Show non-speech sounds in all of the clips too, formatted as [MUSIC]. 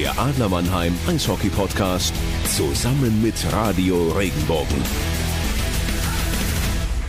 Der Adler Mannheim Eishockey Podcast zusammen mit Radio Regenbogen.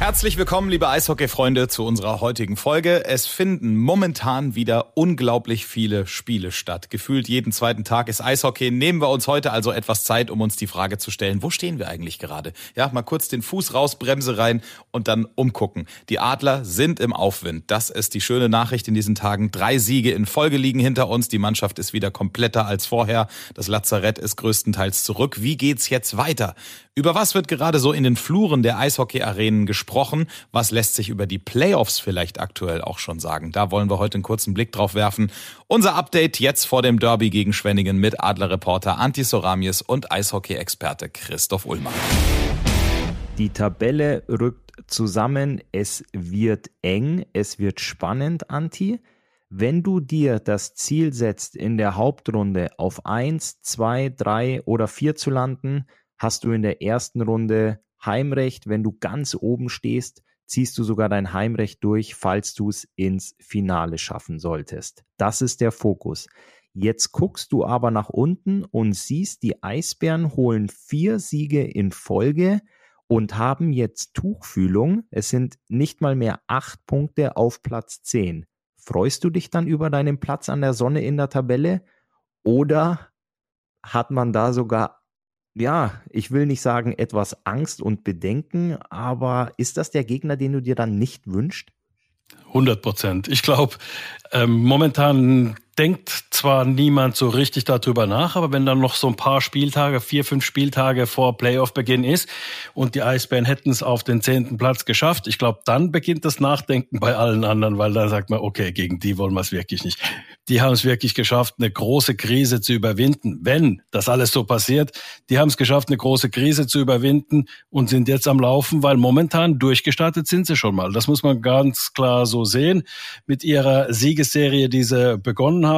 Herzlich willkommen, liebe Eishockey-Freunde, zu unserer heutigen Folge. Es finden momentan wieder unglaublich viele Spiele statt. Gefühlt jeden zweiten Tag ist Eishockey. Nehmen wir uns heute also etwas Zeit, um uns die Frage zu stellen, wo stehen wir eigentlich gerade? Ja, mal kurz den Fuß raus, Bremse rein und dann umgucken. Die Adler sind im Aufwind. Das ist die schöne Nachricht in diesen Tagen. Drei Siege in Folge liegen hinter uns. Die Mannschaft ist wieder kompletter als vorher. Das Lazarett ist größtenteils zurück. Wie geht's jetzt weiter? Über was wird gerade so in den Fluren der Eishockey-Arenen gesprochen? Was lässt sich über die Playoffs vielleicht aktuell auch schon sagen? Da wollen wir heute einen kurzen Blick drauf werfen. Unser Update jetzt vor dem Derby gegen Schwenningen mit Adlerreporter Anti Soramies und Eishockey-Experte Christoph Ullmann. Die Tabelle rückt zusammen. Es wird eng. Es wird spannend, Anti. Wenn du dir das Ziel setzt, in der Hauptrunde auf 1, 2, 3 oder 4 zu landen, hast du in der ersten Runde Heimrecht. Wenn du ganz oben stehst, ziehst du sogar dein Heimrecht durch, falls du es ins Finale schaffen solltest. Das ist der Fokus. Jetzt guckst du aber nach unten und siehst, die Eisbären holen vier Siege in Folge und haben jetzt Tuchfühlung. Es sind nicht mal mehr acht Punkte auf Platz zehn. Freust du dich dann über deinen Platz an der Sonne in der Tabelle? Oder hat man da sogar ja, ich will nicht sagen etwas Angst und Bedenken, aber ist das der Gegner, den du dir dann nicht wünschst? 100 Prozent. Ich glaube, ähm, momentan denkt zwar niemand so richtig darüber nach, aber wenn dann noch so ein paar Spieltage, vier, fünf Spieltage vor Playoff-Beginn ist und die Eisbären hätten es auf den zehnten Platz geschafft, ich glaube, dann beginnt das Nachdenken bei allen anderen, weil dann sagt man, okay, gegen die wollen wir es wirklich nicht. Die haben es wirklich geschafft, eine große Krise zu überwinden. Wenn das alles so passiert, die haben es geschafft, eine große Krise zu überwinden und sind jetzt am Laufen, weil momentan durchgestartet sind sie schon mal. Das muss man ganz klar so sehen mit ihrer Siegesserie, die sie begonnen haben.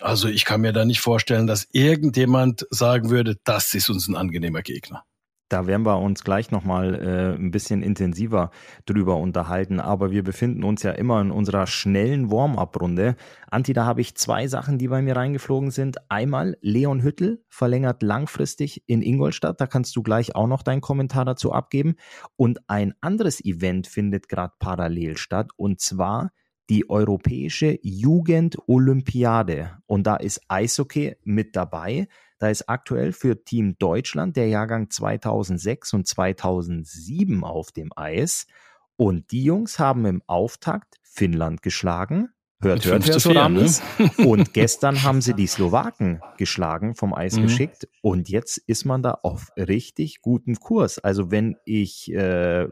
Also ich kann mir da nicht vorstellen, dass irgendjemand sagen würde, das ist uns ein angenehmer Gegner. Da werden wir uns gleich nochmal äh, ein bisschen intensiver drüber unterhalten. Aber wir befinden uns ja immer in unserer schnellen Warm-up-Runde. Anti, da habe ich zwei Sachen, die bei mir reingeflogen sind. Einmal, Leon Hüttel verlängert langfristig in Ingolstadt. Da kannst du gleich auch noch deinen Kommentar dazu abgeben. Und ein anderes Event findet gerade parallel statt. Und zwar die Europäische Jugendolympiade. Und da ist Eishockey mit dabei. Da ist aktuell für Team Deutschland der Jahrgang 2006 und 2007 auf dem Eis. Und die Jungs haben im Auftakt Finnland geschlagen, Hört, hört, Herr Soramis. Ne? [LAUGHS] Und gestern haben sie die Slowaken geschlagen, vom Eis mhm. geschickt. Und jetzt ist man da auf richtig gutem Kurs. Also wenn ich äh,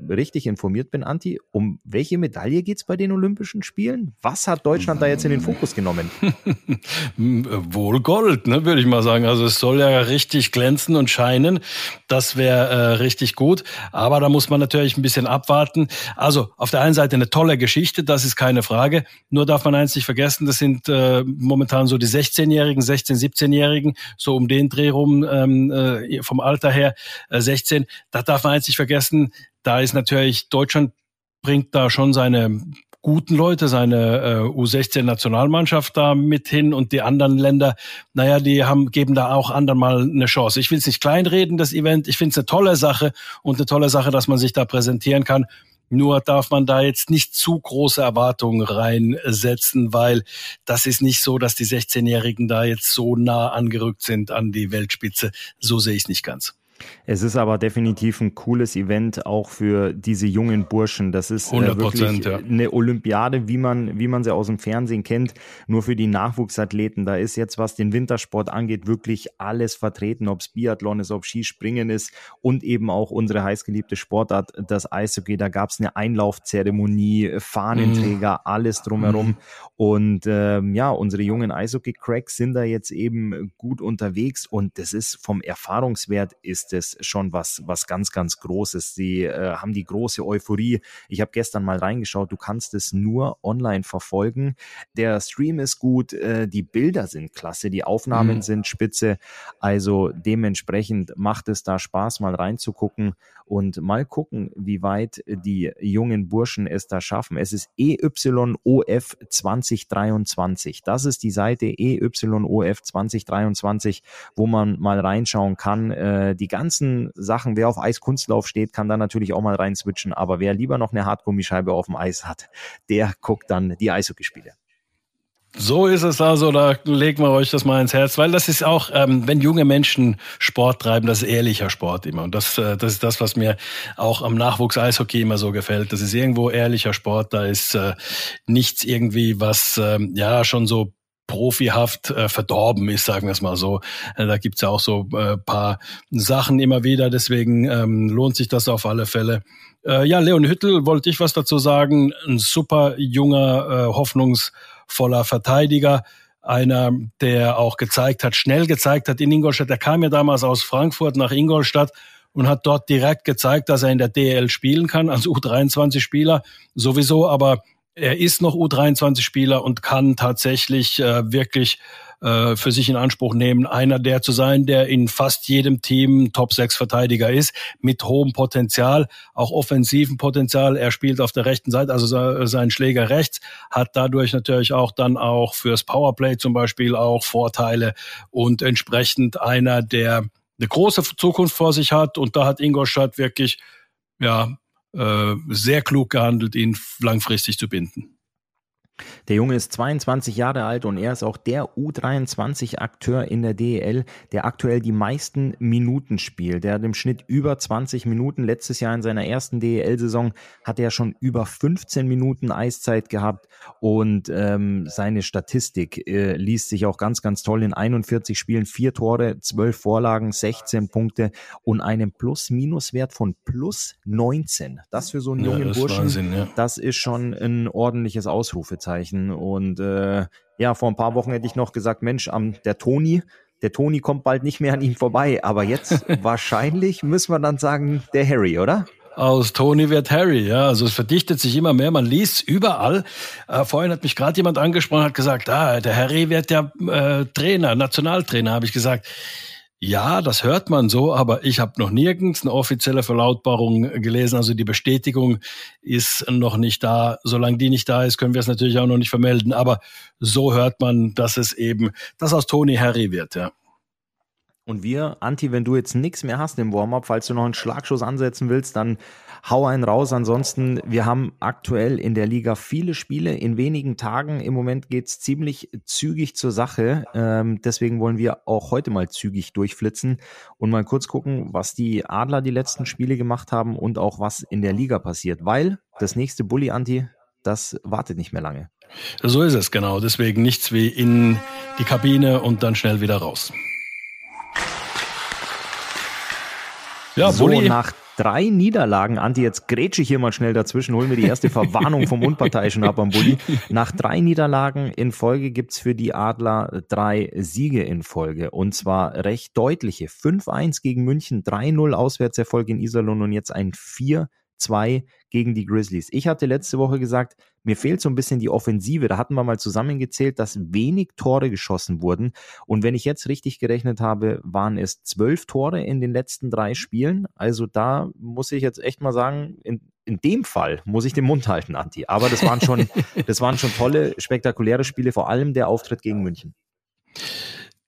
richtig informiert bin, Anti, um welche Medaille geht's bei den Olympischen Spielen? Was hat Deutschland da jetzt in den Fokus genommen? [LAUGHS] Wohl Gold, ne, würde ich mal sagen. Also es soll ja richtig glänzen und scheinen. Das wäre äh, richtig gut. Aber da muss man natürlich ein bisschen abwarten. Also auf der einen Seite eine tolle Geschichte, das ist keine Frage. Nur darf man man eins nicht vergessen, das sind äh, momentan so die 16-Jährigen, 16-, 17-Jährigen, so um den Dreh rum ähm, äh, vom Alter her, äh, 16. Da darf man eins nicht vergessen, da ist natürlich Deutschland bringt da schon seine guten Leute, seine äh, U16-Nationalmannschaft da mit hin und die anderen Länder, naja, die haben, geben da auch anderen mal eine Chance. Ich will es nicht kleinreden, das Event. Ich finde es eine tolle Sache und eine tolle Sache, dass man sich da präsentieren kann. Nur darf man da jetzt nicht zu große Erwartungen reinsetzen, weil das ist nicht so, dass die 16-Jährigen da jetzt so nah angerückt sind an die Weltspitze. So sehe ich es nicht ganz. Es ist aber definitiv ein cooles Event auch für diese jungen Burschen. Das ist äh, wirklich ja. eine Olympiade, wie man, wie man sie aus dem Fernsehen kennt, nur für die Nachwuchsathleten. Da ist jetzt, was den Wintersport angeht, wirklich alles vertreten, ob es Biathlon ist, ob Skispringen ist und eben auch unsere heißgeliebte Sportart, das Eishockey. Da gab es eine Einlaufzeremonie, Fahnenträger, mm. alles drumherum. Mm. Und ähm, ja, unsere jungen Eishockey-Cracks sind da jetzt eben gut unterwegs und das ist vom Erfahrungswert ist ist es schon was, was ganz, ganz Großes. Sie äh, haben die große Euphorie. Ich habe gestern mal reingeschaut, du kannst es nur online verfolgen. Der Stream ist gut, äh, die Bilder sind klasse, die Aufnahmen mhm. sind spitze. Also dementsprechend macht es da Spaß, mal reinzugucken und mal gucken, wie weit die jungen Burschen es da schaffen. Es ist EYOF 2023. Das ist die Seite EYOF 2023, wo man mal reinschauen kann. Äh, die ganzen Sachen, wer auf Eiskunstlauf steht, kann da natürlich auch mal rein switchen. Aber wer lieber noch eine Hartgummischeibe auf dem Eis hat, der guckt dann die Eishockeyspiele. So ist es also, da legen wir euch das mal ins Herz, weil das ist auch, ähm, wenn junge Menschen Sport treiben, das ist ehrlicher Sport immer. Und das, äh, das ist das, was mir auch am Nachwuchs-Eishockey immer so gefällt. Das ist irgendwo ehrlicher Sport, da ist äh, nichts irgendwie, was ähm, ja schon so profihaft äh, verdorben ist, sagen wir es mal so. Äh, da gibt's ja auch so äh, paar Sachen immer wieder, deswegen ähm, lohnt sich das auf alle Fälle. Äh, ja, Leon Hüttel, wollte ich was dazu sagen. Ein super junger, äh, hoffnungsvoller Verteidiger. Einer, der auch gezeigt hat, schnell gezeigt hat in Ingolstadt. Der kam ja damals aus Frankfurt nach Ingolstadt und hat dort direkt gezeigt, dass er in der DL spielen kann, als U23-Spieler sowieso, aber er ist noch U23-Spieler und kann tatsächlich äh, wirklich äh, für sich in Anspruch nehmen, einer der zu sein, der in fast jedem Team Top-6-Verteidiger ist, mit hohem Potenzial, auch offensiven Potenzial. Er spielt auf der rechten Seite, also sein Schläger rechts, hat dadurch natürlich auch dann auch fürs Powerplay zum Beispiel auch Vorteile und entsprechend einer, der eine große Zukunft vor sich hat. Und da hat Ingolstadt wirklich ja, äh, sehr klug gehandelt, ihn langfristig zu binden. Der Junge ist 22 Jahre alt und er ist auch der U23-Akteur in der DEL, der aktuell die meisten Minuten spielt. Der hat im Schnitt über 20 Minuten. Letztes Jahr in seiner ersten DEL-Saison hat er schon über 15 Minuten Eiszeit gehabt und ähm, seine Statistik äh, liest sich auch ganz, ganz toll. In 41 Spielen vier Tore, 12 Vorlagen, 16 Punkte und einem Plus-Minus-Wert von plus 19. Das für so einen jungen ja, Burschen, Wahnsinn, ja. das ist schon ein ordentliches Ausrufezeichen. Fragezeichen. Und äh, ja, vor ein paar Wochen hätte ich noch gesagt, Mensch, am, der Toni, der Toni kommt bald nicht mehr an ihm vorbei. Aber jetzt [LAUGHS] wahrscheinlich müssen wir dann sagen, der Harry, oder? Aus Tony wird Harry, ja. Also es verdichtet sich immer mehr. Man liest überall. Äh, vorhin hat mich gerade jemand angesprochen, hat gesagt, ah, der Harry wird ja äh, Trainer, Nationaltrainer, habe ich gesagt. Ja, das hört man so, aber ich habe noch nirgends eine offizielle Verlautbarung gelesen. Also die Bestätigung ist noch nicht da. Solange die nicht da ist, können wir es natürlich auch noch nicht vermelden. Aber so hört man, dass es eben, dass aus Tony Harry wird, ja. Und wir, Anti, wenn du jetzt nichts mehr hast im Warm-up, falls du noch einen Schlagschuss ansetzen willst, dann hau einen raus. Ansonsten, wir haben aktuell in der Liga viele Spiele in wenigen Tagen. Im Moment geht's ziemlich zügig zur Sache. Ähm, deswegen wollen wir auch heute mal zügig durchflitzen und mal kurz gucken, was die Adler die letzten Spiele gemacht haben und auch was in der Liga passiert. Weil das nächste Bully, Anti, das wartet nicht mehr lange. So ist es, genau. Deswegen nichts wie in die Kabine und dann schnell wieder raus. Ja, so, Bulli. nach drei Niederlagen, Anti, jetzt grätsche ich hier mal schnell dazwischen, holen wir die erste Verwarnung vom Unparteiischen ab am Bulli. Nach drei Niederlagen in Folge gibt's für die Adler drei Siege in Folge und zwar recht deutliche. 5-1 gegen München, 3-0 Auswärtserfolg in Iserlohn und jetzt ein 4 2 gegen die Grizzlies. Ich hatte letzte Woche gesagt, mir fehlt so ein bisschen die Offensive. Da hatten wir mal zusammengezählt, dass wenig Tore geschossen wurden. Und wenn ich jetzt richtig gerechnet habe, waren es zwölf Tore in den letzten drei Spielen. Also da muss ich jetzt echt mal sagen, in, in dem Fall muss ich den Mund halten, Anti. Aber das waren schon, [LAUGHS] das waren schon tolle, spektakuläre Spiele, vor allem der Auftritt gegen München.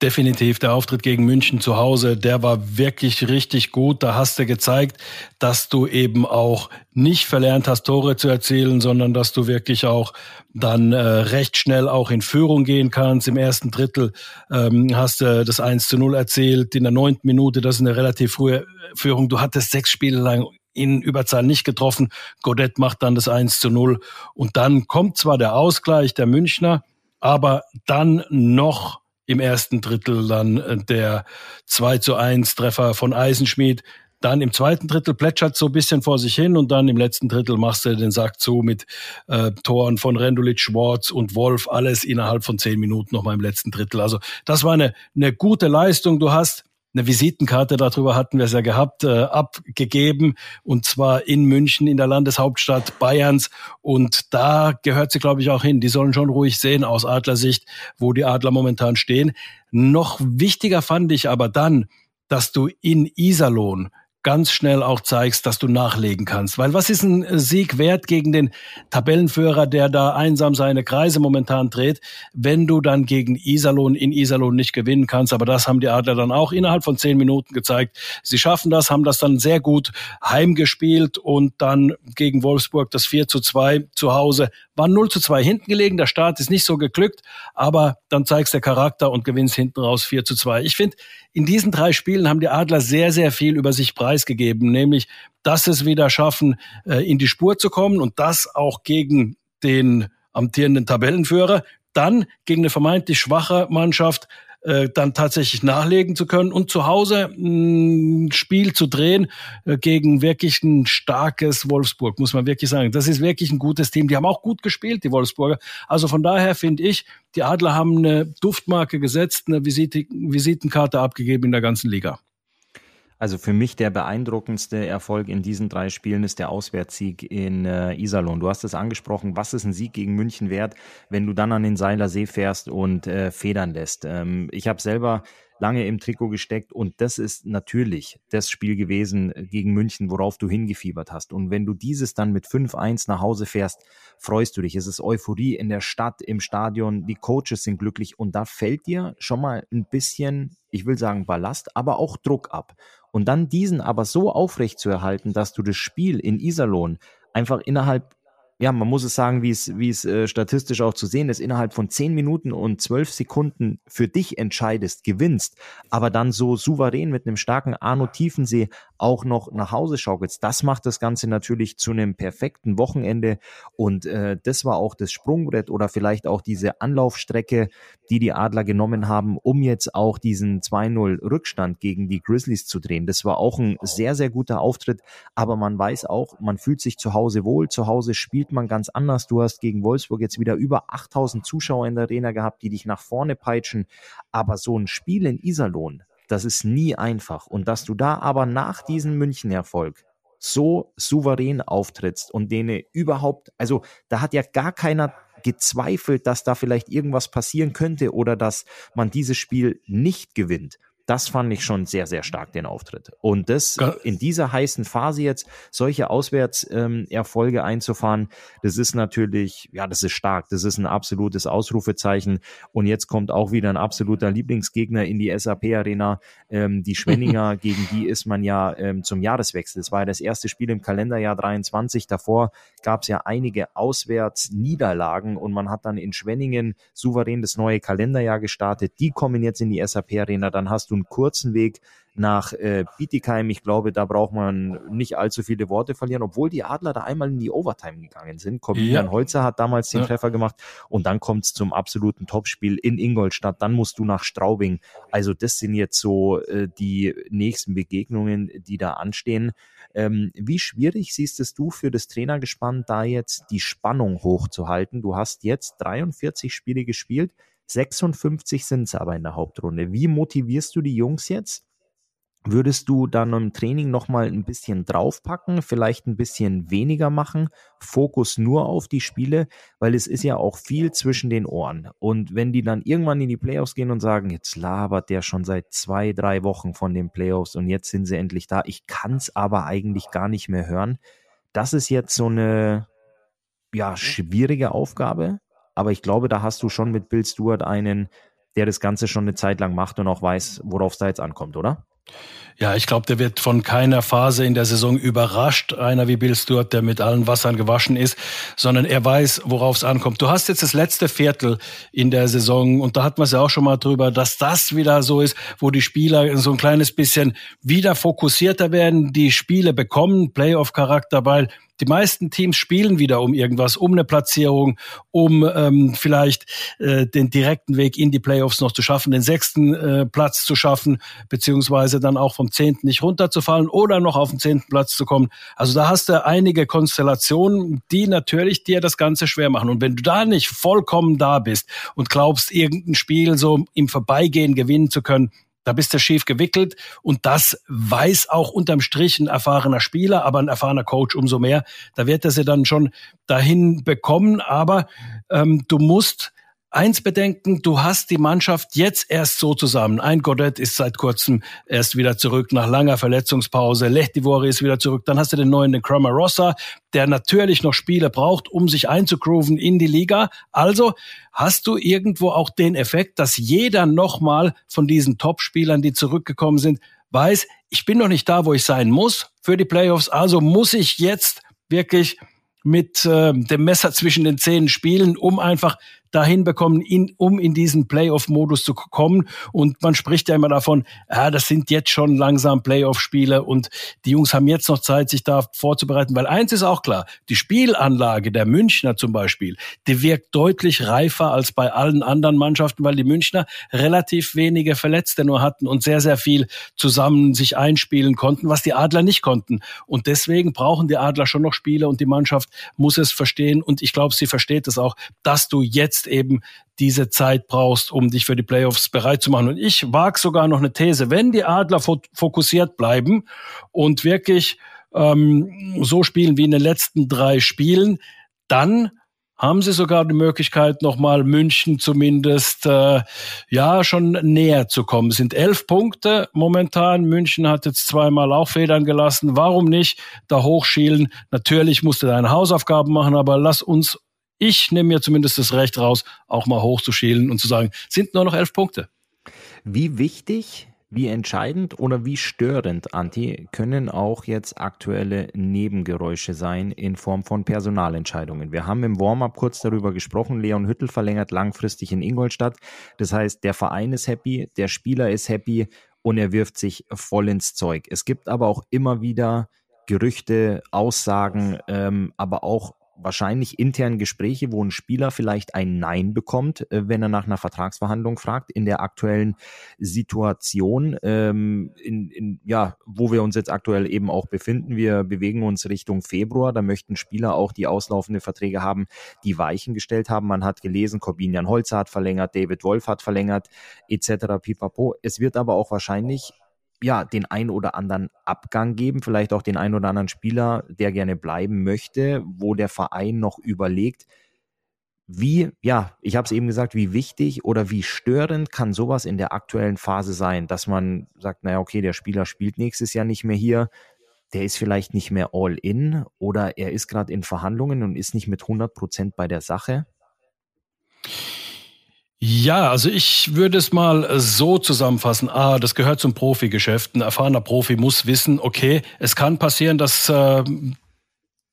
Definitiv der Auftritt gegen München zu Hause, der war wirklich richtig gut. Da hast du gezeigt, dass du eben auch nicht verlernt hast, Tore zu erzielen, sondern dass du wirklich auch dann äh, recht schnell auch in Führung gehen kannst. Im ersten Drittel ähm, hast du das 1 zu 0 erzählt, in der neunten Minute, das ist eine relativ frühe Führung. Du hattest sechs Spiele lang in Überzahl nicht getroffen. Godet macht dann das 1 zu 0. Und dann kommt zwar der Ausgleich der Münchner, aber dann noch im ersten Drittel dann äh, der 2 zu 1 Treffer von Eisenschmied. Dann im zweiten Drittel plätschert so ein bisschen vor sich hin und dann im letzten Drittel machst du den Sack zu mit äh, Toren von Rendulic, Schwartz und Wolf, alles innerhalb von zehn Minuten nochmal im letzten Drittel. Also das war eine, eine gute Leistung. Du hast eine Visitenkarte, darüber hatten wir es ja gehabt, äh, abgegeben und zwar in München, in der Landeshauptstadt Bayerns und da gehört sie, glaube ich, auch hin. Die sollen schon ruhig sehen aus Adlersicht, wo die Adler momentan stehen. Noch wichtiger fand ich aber dann, dass du in Iserlohn ganz schnell auch zeigst, dass du nachlegen kannst. Weil was ist ein Sieg wert gegen den Tabellenführer, der da einsam seine Kreise momentan dreht, wenn du dann gegen Iserlohn in Iserlohn nicht gewinnen kannst? Aber das haben die Adler dann auch innerhalb von zehn Minuten gezeigt. Sie schaffen das, haben das dann sehr gut heimgespielt und dann gegen Wolfsburg das 4 zu 2 zu Hause. War 0 zu 2 hinten gelegen, der Start ist nicht so geglückt, aber dann zeigst der Charakter und gewinnst hinten raus 4 zu 2. Ich finde, in diesen drei Spielen haben die Adler sehr, sehr viel über sich preis preisgegeben, nämlich, dass es wieder schaffen, äh, in die Spur zu kommen und das auch gegen den amtierenden Tabellenführer, dann gegen eine vermeintlich schwache Mannschaft äh, dann tatsächlich nachlegen zu können und zu Hause ein Spiel zu drehen äh, gegen wirklich ein starkes Wolfsburg, muss man wirklich sagen. Das ist wirklich ein gutes Team. Die haben auch gut gespielt, die Wolfsburger. Also von daher finde ich, die Adler haben eine Duftmarke gesetzt, eine Visitenkarte abgegeben in der ganzen Liga. Also für mich der beeindruckendste Erfolg in diesen drei Spielen ist der Auswärtssieg in äh, Iserlohn. Du hast es angesprochen, was ist ein Sieg gegen München wert, wenn du dann an den Seiler See fährst und äh, federn lässt. Ähm, ich habe selber lange im Trikot gesteckt und das ist natürlich das Spiel gewesen gegen München, worauf du hingefiebert hast. Und wenn du dieses dann mit 5-1 nach Hause fährst, freust du dich. Es ist Euphorie in der Stadt, im Stadion, die Coaches sind glücklich und da fällt dir schon mal ein bisschen, ich will sagen Ballast, aber auch Druck ab. Und dann diesen aber so aufrecht zu erhalten, dass du das Spiel in Iserlohn einfach innerhalb ja, man muss es sagen, wie es, wie es äh, statistisch auch zu sehen ist, innerhalb von zehn Minuten und zwölf Sekunden für dich entscheidest, gewinnst, aber dann so souverän mit einem starken Arno Tiefensee auch noch nach Hause schaukelst. Das macht das Ganze natürlich zu einem perfekten Wochenende und äh, das war auch das Sprungbrett oder vielleicht auch diese Anlaufstrecke, die die Adler genommen haben, um jetzt auch diesen 2-0 Rückstand gegen die Grizzlies zu drehen. Das war auch ein sehr, sehr guter Auftritt, aber man weiß auch, man fühlt sich zu Hause wohl, zu Hause spielt spielt man ganz anders. Du hast gegen Wolfsburg jetzt wieder über 8000 Zuschauer in der Arena gehabt, die dich nach vorne peitschen. Aber so ein Spiel in Iserlohn, das ist nie einfach. Und dass du da aber nach diesem München-Erfolg so souverän auftrittst und denen überhaupt, also da hat ja gar keiner gezweifelt, dass da vielleicht irgendwas passieren könnte oder dass man dieses Spiel nicht gewinnt das fand ich schon sehr, sehr stark, den Auftritt. Und das in dieser heißen Phase jetzt, solche Auswärtserfolge ähm, einzufahren, das ist natürlich, ja, das ist stark. Das ist ein absolutes Ausrufezeichen. Und jetzt kommt auch wieder ein absoluter Lieblingsgegner in die SAP-Arena. Ähm, die [LAUGHS] Schwenninger, gegen die ist man ja ähm, zum Jahreswechsel. Das war ja das erste Spiel im Kalenderjahr 23. Davor gab es ja einige Auswärtsniederlagen und man hat dann in Schwenningen souverän das neue Kalenderjahr gestartet. Die kommen jetzt in die SAP-Arena. Dann hast du einen kurzen Weg nach äh, Bietigheim. Ich glaube, da braucht man nicht allzu viele Worte verlieren, obwohl die Adler da einmal in die Overtime gegangen sind. Corbinian ja. Holzer hat damals den ja. Treffer gemacht und dann kommt es zum absoluten Topspiel in Ingolstadt. Dann musst du nach Straubing. Also das sind jetzt so äh, die nächsten Begegnungen, die da anstehen. Ähm, wie schwierig siehst es du für das Trainergespann, da jetzt die Spannung hochzuhalten? Du hast jetzt 43 Spiele gespielt. 56 sind es aber in der Hauptrunde. Wie motivierst du die Jungs jetzt? Würdest du dann im Training nochmal ein bisschen draufpacken, vielleicht ein bisschen weniger machen, Fokus nur auf die Spiele, weil es ist ja auch viel zwischen den Ohren. Und wenn die dann irgendwann in die Playoffs gehen und sagen, jetzt labert der schon seit zwei, drei Wochen von den Playoffs und jetzt sind sie endlich da, ich kann es aber eigentlich gar nicht mehr hören. Das ist jetzt so eine ja, schwierige Aufgabe, aber ich glaube, da hast du schon mit Bill Stewart einen, der das Ganze schon eine Zeit lang macht und auch weiß, worauf es da jetzt ankommt, oder? Ja, ich glaube, der wird von keiner Phase in der Saison überrascht, einer wie Bill Stewart, der mit allen Wassern gewaschen ist, sondern er weiß, worauf es ankommt. Du hast jetzt das letzte Viertel in der Saison und da hatten wir es ja auch schon mal drüber, dass das wieder so ist, wo die Spieler so ein kleines bisschen wieder fokussierter werden, die Spiele bekommen, Playoff-Charakter, weil die meisten Teams spielen wieder um irgendwas, um eine Platzierung, um ähm, vielleicht äh, den direkten Weg in die Playoffs noch zu schaffen, den sechsten äh, Platz zu schaffen, beziehungsweise dann auch vom zehnten nicht runterzufallen oder noch auf den zehnten Platz zu kommen. Also da hast du einige Konstellationen, die natürlich dir das Ganze schwer machen. Und wenn du da nicht vollkommen da bist und glaubst, irgendein Spiel so im Vorbeigehen gewinnen zu können, da bist du schief gewickelt und das weiß auch unterm Strich ein erfahrener Spieler, aber ein erfahrener Coach umso mehr. Da wird er sie dann schon dahin bekommen, aber ähm, du musst eins bedenken, du hast die Mannschaft jetzt erst so zusammen. Ein Godet ist seit kurzem erst wieder zurück nach langer Verletzungspause. Lechtivori ist wieder zurück. Dann hast du den neuen den Rossa, der natürlich noch Spiele braucht, um sich einzugrooven in die Liga. Also hast du irgendwo auch den Effekt, dass jeder nochmal von diesen Top-Spielern, die zurückgekommen sind, weiß, ich bin noch nicht da, wo ich sein muss für die Playoffs. Also muss ich jetzt wirklich mit äh, dem Messer zwischen den Zähnen spielen, um einfach dahin bekommen, in, um in diesen Playoff-Modus zu kommen. Und man spricht ja immer davon, ja, das sind jetzt schon langsam Playoff-Spiele und die Jungs haben jetzt noch Zeit, sich da vorzubereiten. Weil eins ist auch klar, die Spielanlage der Münchner zum Beispiel, die wirkt deutlich reifer als bei allen anderen Mannschaften, weil die Münchner relativ wenige Verletzte nur hatten und sehr, sehr viel zusammen sich einspielen konnten, was die Adler nicht konnten. Und deswegen brauchen die Adler schon noch Spiele und die Mannschaft muss es verstehen. Und ich glaube, sie versteht es auch, dass du jetzt eben diese Zeit brauchst, um dich für die Playoffs bereit zu machen. Und ich wage sogar noch eine These, wenn die Adler fokussiert bleiben und wirklich ähm, so spielen wie in den letzten drei Spielen, dann haben sie sogar die Möglichkeit, nochmal München zumindest äh, ja schon näher zu kommen. Es sind elf Punkte momentan. München hat jetzt zweimal auch Federn gelassen. Warum nicht da hochschielen? Natürlich musst du deine Hausaufgaben machen, aber lass uns ich nehme mir zumindest das Recht raus, auch mal hochzuschielen und zu sagen, sind nur noch elf Punkte. Wie wichtig, wie entscheidend oder wie störend, Anti, können auch jetzt aktuelle Nebengeräusche sein in Form von Personalentscheidungen? Wir haben im Warm-up kurz darüber gesprochen. Leon Hüttel verlängert langfristig in Ingolstadt. Das heißt, der Verein ist happy, der Spieler ist happy und er wirft sich voll ins Zeug. Es gibt aber auch immer wieder Gerüchte, Aussagen, ähm, aber auch wahrscheinlich intern Gespräche, wo ein Spieler vielleicht ein Nein bekommt, äh, wenn er nach einer Vertragsverhandlung fragt. In der aktuellen Situation, ähm, in, in, ja, wo wir uns jetzt aktuell eben auch befinden, wir bewegen uns Richtung Februar. Da möchten Spieler auch die auslaufende Verträge haben, die Weichen gestellt haben. Man hat gelesen, Corbinian Holzer hat verlängert, David Wolf hat verlängert, etc. Pipapo. Es wird aber auch wahrscheinlich ja, den ein oder anderen Abgang geben, vielleicht auch den ein oder anderen Spieler, der gerne bleiben möchte, wo der Verein noch überlegt, wie, ja, ich habe es eben gesagt, wie wichtig oder wie störend kann sowas in der aktuellen Phase sein, dass man sagt, naja, okay, der Spieler spielt nächstes Jahr nicht mehr hier, der ist vielleicht nicht mehr all in oder er ist gerade in Verhandlungen und ist nicht mit 100 Prozent bei der Sache? Ja, also ich würde es mal so zusammenfassen. Ah, das gehört zum Profigeschäft. Ein erfahrener Profi muss wissen, okay, es kann passieren, dass äh,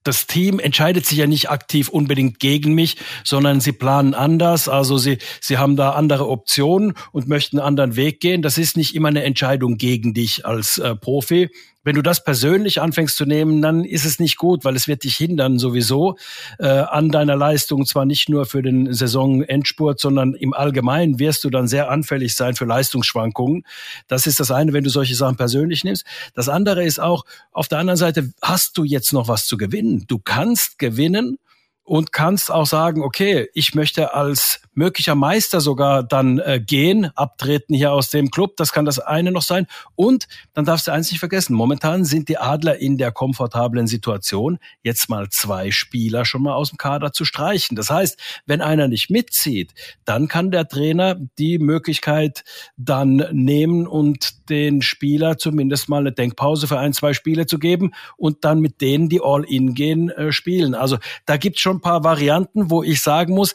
das Team entscheidet sich ja nicht aktiv unbedingt gegen mich, sondern sie planen anders. Also sie, sie haben da andere Optionen und möchten einen anderen Weg gehen. Das ist nicht immer eine Entscheidung gegen dich als äh, Profi, wenn du das persönlich anfängst zu nehmen, dann ist es nicht gut, weil es wird dich hindern sowieso äh, an deiner Leistung, zwar nicht nur für den Saisonendspurt, sondern im Allgemeinen wirst du dann sehr anfällig sein für Leistungsschwankungen. Das ist das eine, wenn du solche Sachen persönlich nimmst. Das andere ist auch, auf der anderen Seite hast du jetzt noch was zu gewinnen. Du kannst gewinnen und kannst auch sagen, okay, ich möchte als möglicher Meister sogar dann äh, gehen, abtreten hier aus dem Club. Das kann das eine noch sein. Und dann darfst du eins nicht vergessen. Momentan sind die Adler in der komfortablen Situation, jetzt mal zwei Spieler schon mal aus dem Kader zu streichen. Das heißt, wenn einer nicht mitzieht, dann kann der Trainer die Möglichkeit dann nehmen und den Spieler zumindest mal eine Denkpause für ein, zwei Spiele zu geben und dann mit denen, die All-In gehen, äh, spielen. Also da gibt's schon ein paar Varianten, wo ich sagen muss,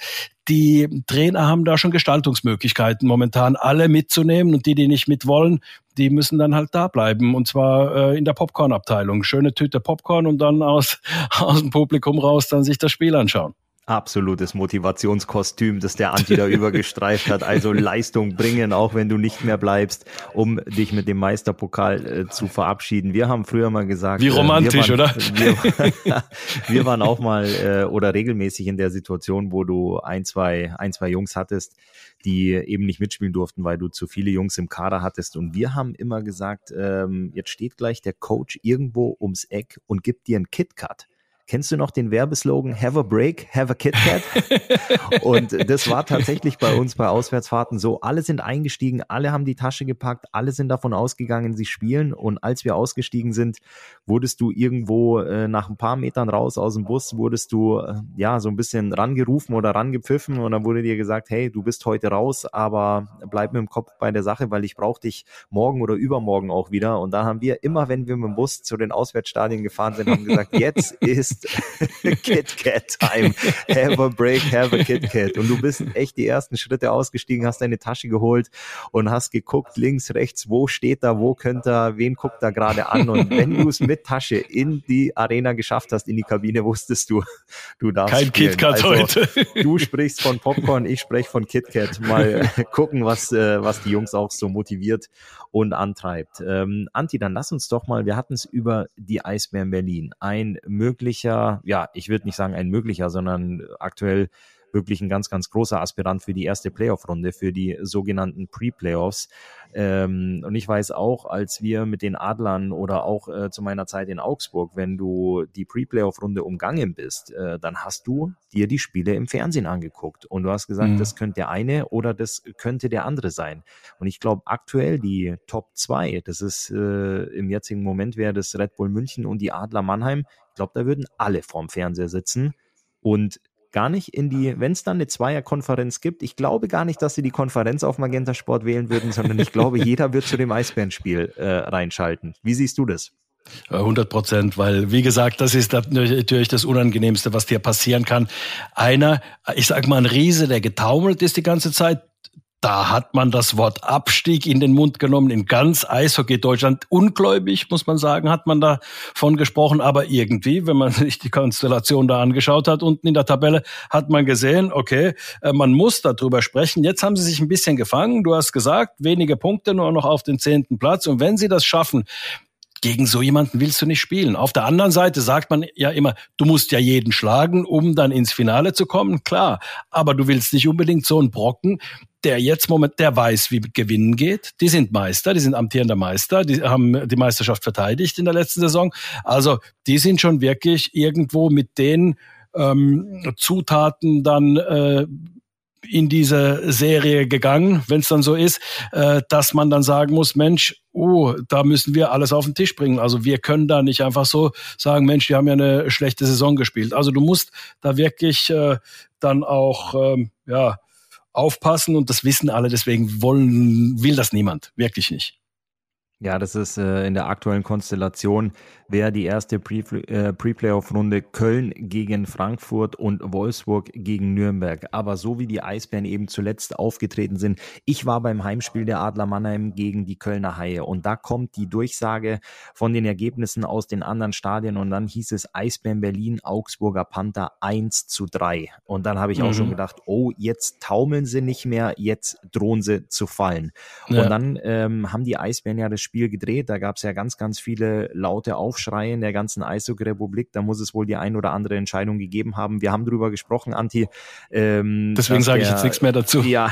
die Trainer haben da schon Gestaltungsmöglichkeiten momentan alle mitzunehmen und die, die nicht mit wollen, die müssen dann halt da bleiben und zwar äh, in der Popcorn-Abteilung. Schöne Tüte Popcorn und dann aus, [LAUGHS] aus dem Publikum raus dann sich das Spiel anschauen absolutes Motivationskostüm, das der Anti da [LAUGHS] übergestreift hat. Also Leistung bringen, auch wenn du nicht mehr bleibst, um dich mit dem Meisterpokal äh, zu verabschieden. Wir haben früher mal gesagt, wie romantisch, äh, waren, oder? [LAUGHS] Wir, [LAUGHS] wir, waren auch mal äh, oder regelmäßig in der Situation, wo du ein, zwei, ein, zwei Jungs hattest, die eben nicht mitspielen durften, weil du zu viele Jungs im Kader hattest. Und wir haben immer gesagt, ähm, jetzt steht gleich der Coach irgendwo ums Eck und gibt dir einen KitKat kennst du noch den Werbeslogan Have a Break, Have a Kit Kat? [LAUGHS] und das war tatsächlich bei uns bei Auswärtsfahrten so. Alle sind eingestiegen, alle haben die Tasche gepackt, alle sind davon ausgegangen, sie spielen. Und als wir ausgestiegen sind, wurdest du irgendwo äh, nach ein paar Metern raus aus dem Bus, wurdest du äh, ja so ein bisschen rangerufen oder rangepfiffen und dann wurde dir gesagt, hey, du bist heute raus, aber bleib mit dem Kopf bei der Sache, weil ich brauche dich morgen oder übermorgen auch wieder. Und da haben wir immer, wenn wir mit dem Bus zu den Auswärtsstadien gefahren sind, haben gesagt, [LAUGHS] jetzt ist [LAUGHS] Kit Kat Time. Have a break, have a Kit Kat. Und du bist echt die ersten Schritte ausgestiegen, hast deine Tasche geholt und hast geguckt, links, rechts, wo steht da, wo könnte er, wen guckt da gerade an. Und wenn du es mit Tasche in die Arena geschafft hast, in die Kabine, wusstest du, du darfst. Kein spielen. KitKat also, heute. Du sprichst von Popcorn, ich spreche von KitKat. Mal [LAUGHS] gucken, was, äh, was die Jungs auch so motiviert und antreibt. Ähm, Anti, dann lass uns doch mal, wir hatten es über die Eisbären Berlin. Ein möglicher, ja, ich würde nicht sagen ein möglicher, sondern aktuell wirklich ein ganz, ganz großer Aspirant für die erste Playoff-Runde, für die sogenannten Pre-Playoffs. Ähm, und ich weiß auch, als wir mit den Adlern oder auch äh, zu meiner Zeit in Augsburg, wenn du die Pre-Playoff-Runde umgangen bist, äh, dann hast du dir die Spiele im Fernsehen angeguckt und du hast gesagt, mhm. das könnte der eine oder das könnte der andere sein. Und ich glaube, aktuell die Top 2, das ist äh, im jetzigen Moment wäre das Red Bull München und die Adler Mannheim. Ich glaube, da würden alle vorm Fernseher sitzen und gar nicht in die, wenn es dann eine Zweierkonferenz gibt, ich glaube gar nicht, dass sie die Konferenz auf Magenta Sport wählen würden, sondern ich glaube, [LAUGHS] jeder wird zu dem Eisbärenspiel äh, reinschalten. Wie siehst du das? 100 Prozent, weil wie gesagt, das ist natürlich das Unangenehmste, was dir passieren kann. Einer, ich sag mal, ein Riese, der getaumelt ist die ganze Zeit, da hat man das Wort Abstieg in den Mund genommen. In ganz Eishockey Deutschland ungläubig, muss man sagen, hat man davon gesprochen. Aber irgendwie, wenn man [LAUGHS] sich die Konstellation da angeschaut hat, unten in der Tabelle, hat man gesehen, okay, äh, man muss darüber sprechen. Jetzt haben sie sich ein bisschen gefangen. Du hast gesagt, wenige Punkte nur noch auf den zehnten Platz. Und wenn sie das schaffen, gegen so jemanden willst du nicht spielen. Auf der anderen Seite sagt man ja immer, du musst ja jeden schlagen, um dann ins Finale zu kommen, klar. Aber du willst nicht unbedingt so einen Brocken, der jetzt moment, der weiß, wie gewinnen geht. Die sind Meister, die sind amtierender Meister, die haben die Meisterschaft verteidigt in der letzten Saison. Also die sind schon wirklich irgendwo mit den ähm, Zutaten dann äh, in diese Serie gegangen, wenn es dann so ist, äh, dass man dann sagen muss, Mensch, oh, da müssen wir alles auf den Tisch bringen. Also wir können da nicht einfach so sagen, Mensch, die haben ja eine schlechte Saison gespielt. Also du musst da wirklich äh, dann auch ähm, ja aufpassen und das wissen alle, deswegen wollen, will das niemand, wirklich nicht. Ja, das ist äh, in der aktuellen Konstellation wäre die erste äh, Pre-Playoff-Runde Köln gegen Frankfurt und Wolfsburg gegen Nürnberg. Aber so wie die Eisbären eben zuletzt aufgetreten sind, ich war beim Heimspiel der Adler Mannheim gegen die Kölner Haie und da kommt die Durchsage von den Ergebnissen aus den anderen Stadien und dann hieß es Eisbären Berlin, Augsburger Panther 1 zu 3. Und dann habe ich auch mhm. schon gedacht, oh, jetzt taumeln sie nicht mehr, jetzt drohen sie zu fallen. Ja. Und dann ähm, haben die Eisbären ja das Spiel gedreht, da gab es ja ganz, ganz viele laute Aufschrei Aufschrei in der ganzen Eishockey-Republik. Da muss es wohl die ein oder andere Entscheidung gegeben haben. Wir haben darüber gesprochen, Anti. Ähm, Deswegen sage ich jetzt nichts mehr dazu. Ja,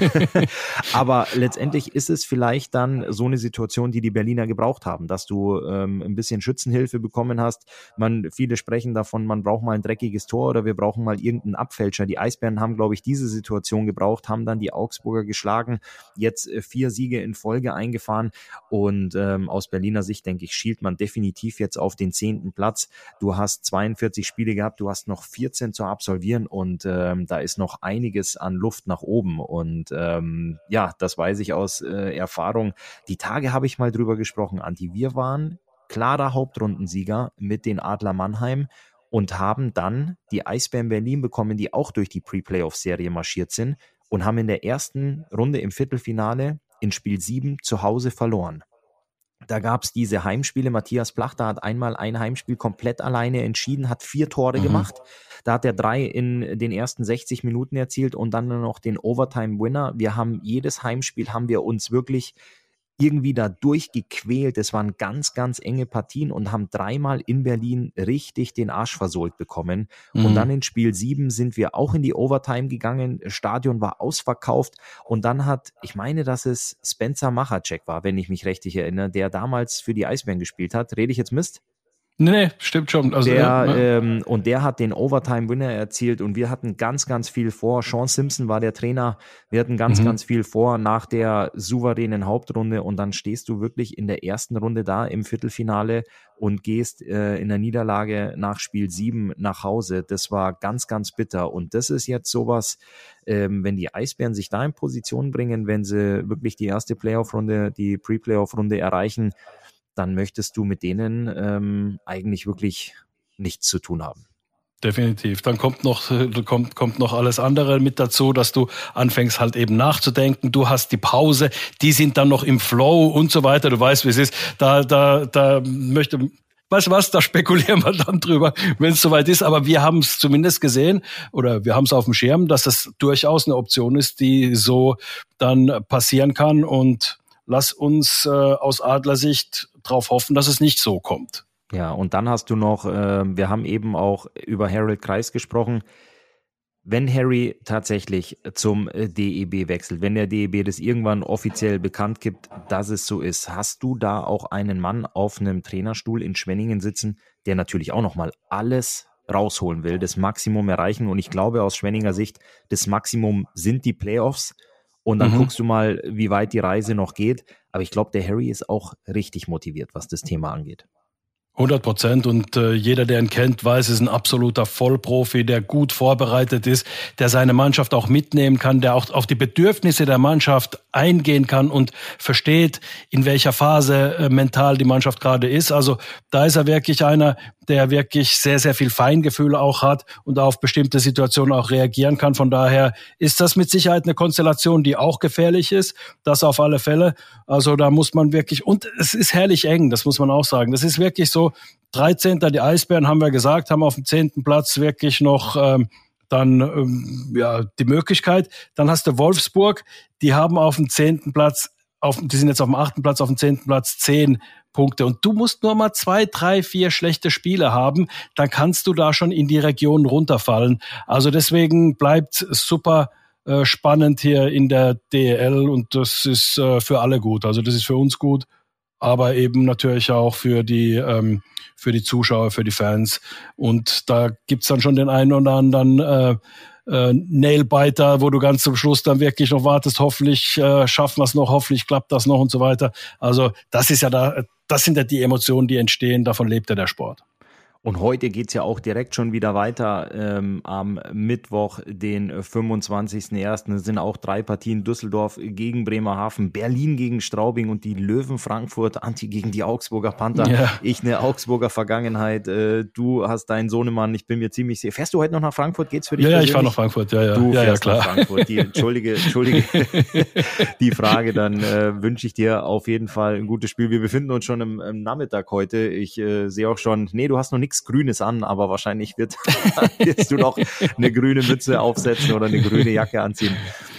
[LAUGHS] [LAUGHS] aber letztendlich ist es vielleicht dann so eine Situation, die die Berliner gebraucht haben, dass du ähm, ein bisschen Schützenhilfe bekommen hast. Man, viele sprechen davon, man braucht mal ein dreckiges Tor oder wir brauchen mal irgendeinen Abfälscher. Die Eisbären haben, glaube ich, diese Situation gebraucht, haben dann die Augsburger geschlagen, jetzt äh, vier Siege in Folge eingefahren und ähm, aus Berliner Sicht, denke ich, schielt man definitiv definitiv jetzt auf den zehnten Platz. Du hast 42 Spiele gehabt, du hast noch 14 zu absolvieren und ähm, da ist noch einiges an Luft nach oben. Und ähm, ja, das weiß ich aus äh, Erfahrung. Die Tage habe ich mal drüber gesprochen, Anti. Wir waren klarer Hauptrundensieger mit den Adler Mannheim und haben dann die Eisbären Berlin bekommen, die auch durch die Pre-Playoff-Serie marschiert sind und haben in der ersten Runde im Viertelfinale in Spiel 7 zu Hause verloren. Da gab es diese Heimspiele. Matthias Plachter hat einmal ein Heimspiel komplett alleine entschieden, hat vier Tore mhm. gemacht. Da hat er drei in den ersten 60 Minuten erzielt und dann noch den Overtime-Winner. Wir haben jedes Heimspiel haben wir uns wirklich irgendwie da durchgequält. Es waren ganz, ganz enge Partien und haben dreimal in Berlin richtig den Arsch versohlt bekommen. Mhm. Und dann in Spiel sieben sind wir auch in die Overtime gegangen. Stadion war ausverkauft. Und dann hat, ich meine, dass es Spencer Machacek war, wenn ich mich richtig erinnere, der damals für die Eisbären gespielt hat. Rede ich jetzt Mist? Nee, nee, stimmt schon. Also, der, ja. ähm, und der hat den Overtime-Winner erzielt und wir hatten ganz, ganz viel vor. Sean Simpson war der Trainer. Wir hatten ganz, mhm. ganz viel vor nach der souveränen Hauptrunde und dann stehst du wirklich in der ersten Runde da im Viertelfinale und gehst äh, in der Niederlage nach Spiel 7 nach Hause. Das war ganz, ganz bitter. Und das ist jetzt sowas, ähm, wenn die Eisbären sich da in Position bringen, wenn sie wirklich die erste Playoff-Runde, die Pre-Playoff-Runde erreichen, dann möchtest du mit denen ähm, eigentlich wirklich nichts zu tun haben. Definitiv. Dann kommt noch, kommt, kommt noch alles andere mit dazu, dass du anfängst halt eben nachzudenken. Du hast die Pause, die sind dann noch im Flow und so weiter. Du weißt, wie es ist. Da, da, da möchte, weißt du was, da [LAUGHS] spekulieren wir dann drüber, wenn es soweit ist. Aber wir haben es zumindest gesehen oder wir haben es auf dem Schirm, dass es durchaus eine Option ist, die so dann passieren kann. Und lass uns äh, aus Adlersicht darauf hoffen, dass es nicht so kommt. Ja, und dann hast du noch, äh, wir haben eben auch über Harold Kreis gesprochen. Wenn Harry tatsächlich zum äh, DEB wechselt, wenn der DEB das irgendwann offiziell bekannt gibt, dass es so ist, hast du da auch einen Mann auf einem Trainerstuhl in Schwenningen sitzen, der natürlich auch nochmal alles rausholen will, das Maximum erreichen. Und ich glaube aus Schwenninger Sicht, das Maximum sind die Playoffs. Und dann mhm. guckst du mal, wie weit die Reise noch geht. Aber ich glaube, der Harry ist auch richtig motiviert, was das Thema angeht. 100 Prozent und äh, jeder, der ihn kennt, weiß, ist ein absoluter Vollprofi, der gut vorbereitet ist, der seine Mannschaft auch mitnehmen kann, der auch auf die Bedürfnisse der Mannschaft eingehen kann und versteht, in welcher Phase äh, mental die Mannschaft gerade ist. Also da ist er wirklich einer, der wirklich sehr, sehr viel Feingefühl auch hat und auf bestimmte Situationen auch reagieren kann. Von daher ist das mit Sicherheit eine Konstellation, die auch gefährlich ist. Das auf alle Fälle. Also da muss man wirklich, und es ist herrlich eng, das muss man auch sagen. Das ist wirklich so, 13. die Eisbären haben wir gesagt, haben auf dem 10. Platz wirklich noch ähm, dann ähm, ja die Möglichkeit. Dann hast du Wolfsburg, die haben auf dem 10. Platz auf, die sind jetzt auf dem achten Platz, auf dem zehnten Platz zehn Punkte. Und du musst nur mal zwei, drei, vier schlechte Spiele haben, dann kannst du da schon in die Region runterfallen. Also deswegen bleibt super äh, spannend hier in der DEL und das ist äh, für alle gut. Also das ist für uns gut, aber eben natürlich auch für die ähm, für die Zuschauer, für die Fans. Und da gibt's dann schon den einen oder anderen äh, äh, Nailbiter, wo du ganz zum Schluss dann wirklich noch wartest, hoffentlich äh, schaffen wir es noch, hoffentlich klappt das noch und so weiter. Also das ist ja da, das sind ja die Emotionen, die entstehen, davon lebt ja der Sport. Und heute geht's ja auch direkt schon wieder weiter. Ähm, am Mittwoch, den 25.01. sind auch drei Partien Düsseldorf gegen Bremerhaven, Berlin gegen Straubing und die Löwen Frankfurt, Anti gegen die Augsburger Panther. Ja. Ich eine Augsburger Vergangenheit. Äh, du hast deinen Sohnemann, ich bin mir ziemlich sicher. Fährst du heute noch nach Frankfurt? Geht's für dich? Ja, ja ich fahre nach Frankfurt, ja, ja. Du ja, fährst ja, nach Frankfurt. Die, entschuldige, entschuldige [LAUGHS] die Frage, dann äh, wünsche ich dir auf jeden Fall ein gutes Spiel. Wir befinden uns schon im, im Nachmittag heute. Ich äh, sehe auch schon, nee, du hast noch nichts nichts Grünes an, aber wahrscheinlich wird, [LAUGHS] wirst du noch eine grüne Mütze aufsetzen oder eine grüne Jacke anziehen.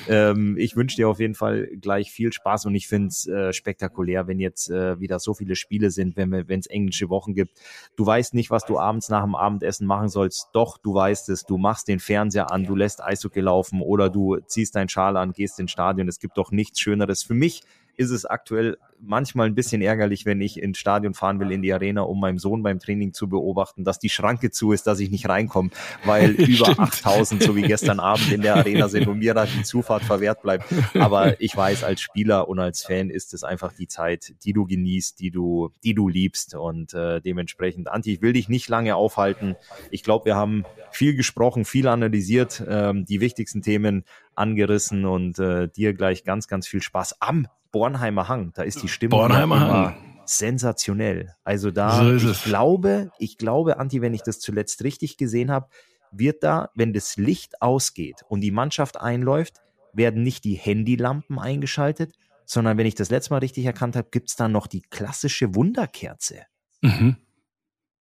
Ähm, ich wünsche dir auf jeden Fall gleich viel Spaß und ich finde es äh, spektakulär, wenn jetzt äh, wieder so viele Spiele sind, wenn es englische Wochen gibt. Du weißt nicht, was du abends nach dem Abendessen machen sollst. Doch, du weißt es. Du machst den Fernseher an, du lässt Eishockey laufen oder du ziehst dein Schal an, gehst ins Stadion. Es gibt doch nichts Schöneres. Für mich ist es aktuell manchmal ein bisschen ärgerlich, wenn ich ins Stadion fahren will, in die Arena, um meinem Sohn beim Training zu beobachten, dass die Schranke zu ist, dass ich nicht reinkomme, weil [LAUGHS] über 8000, so wie gestern Abend in der Arena sind und mir da die Zufahrt verwehrt bleibt. Aber ich weiß, als Spieler und als Fan ist es einfach die Zeit, die du genießt, die du, die du liebst und äh, dementsprechend, Anti, ich will dich nicht lange aufhalten. Ich glaube, wir haben viel gesprochen, viel analysiert, ähm, die wichtigsten Themen angerissen und äh, dir gleich ganz, ganz viel Spaß am Bornheimer Hang. Da ist die Stimmung Bornheimer Hang. sensationell. Also da, so ich glaube, ich glaube, Anti, wenn ich das zuletzt richtig gesehen habe, wird da, wenn das Licht ausgeht und die Mannschaft einläuft, werden nicht die Handylampen eingeschaltet, sondern wenn ich das letzte Mal richtig erkannt habe, gibt es da noch die klassische Wunderkerze. Mhm.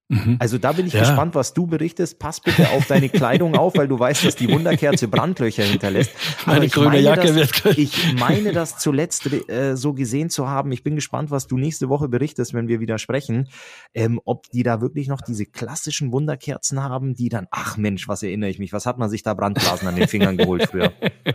Mhm. Also da bin ich ja. gespannt, was du berichtest. Pass bitte auf deine Kleidung auf, weil du weißt, dass die Wunderkerze Brandlöcher hinterlässt. Meine grüne Jacke das, wird. Ich meine das zuletzt äh, so gesehen zu haben. Ich bin gespannt, was du nächste Woche berichtest, wenn wir wieder sprechen. Ähm, ob die da wirklich noch diese klassischen Wunderkerzen haben, die dann, ach Mensch, was erinnere ich mich, was hat man sich da Brandblasen an den Fingern geholt früher?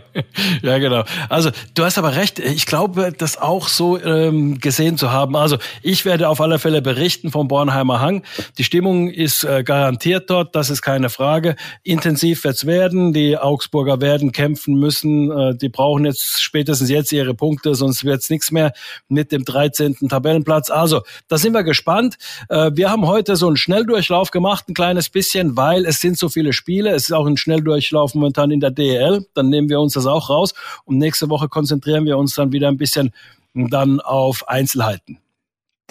[LAUGHS] ja, genau. Also du hast aber recht. Ich glaube, das auch so ähm, gesehen zu haben. Also ich werde auf alle Fälle berichten vom Bornheimer Hang. Die Die Stimmung ist äh, garantiert dort, das ist keine Frage. Intensiv wird's werden. Die Augsburger werden kämpfen müssen. Äh, die brauchen jetzt spätestens jetzt ihre Punkte, sonst wird's nichts mehr mit dem 13. Tabellenplatz. Also, da sind wir gespannt. Äh, wir haben heute so einen Schnelldurchlauf gemacht, ein kleines bisschen, weil es sind so viele Spiele. Es ist auch ein Schnelldurchlauf momentan in der DEL. Dann nehmen wir uns das auch raus. Und nächste Woche konzentrieren wir uns dann wieder ein bisschen dann auf Einzelheiten.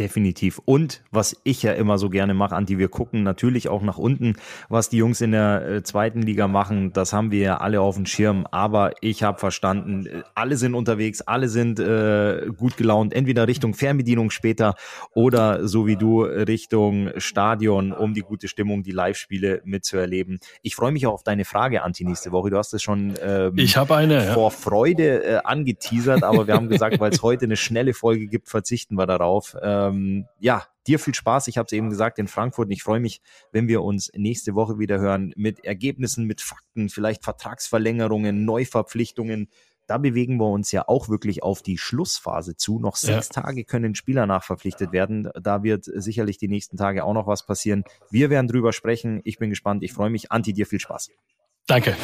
Definitiv. Und was ich ja immer so gerne mache, Anti, wir gucken natürlich auch nach unten, was die Jungs in der äh, zweiten Liga machen. Das haben wir ja alle auf dem Schirm. Aber ich habe verstanden, äh, alle sind unterwegs, alle sind äh, gut gelaunt, entweder Richtung Fernbedienung später oder so wie du Richtung Stadion, um die gute Stimmung, die Live-Spiele mitzuerleben. Ich freue mich auch auf deine Frage, Anti, nächste Woche. Du hast es schon ähm, ich eine, ja. vor Freude äh, angeteasert, aber wir haben gesagt, weil es heute eine schnelle Folge gibt, verzichten wir darauf. Äh, ähm, ja, dir viel Spaß. Ich habe es eben gesagt in Frankfurt. Ich freue mich, wenn wir uns nächste Woche wieder hören mit Ergebnissen, mit Fakten, vielleicht Vertragsverlängerungen, Neuverpflichtungen. Da bewegen wir uns ja auch wirklich auf die Schlussphase zu. Noch sechs ja. Tage können Spieler nachverpflichtet werden. Da wird sicherlich die nächsten Tage auch noch was passieren. Wir werden drüber sprechen. Ich bin gespannt. Ich freue mich. Anti, dir viel Spaß. Danke.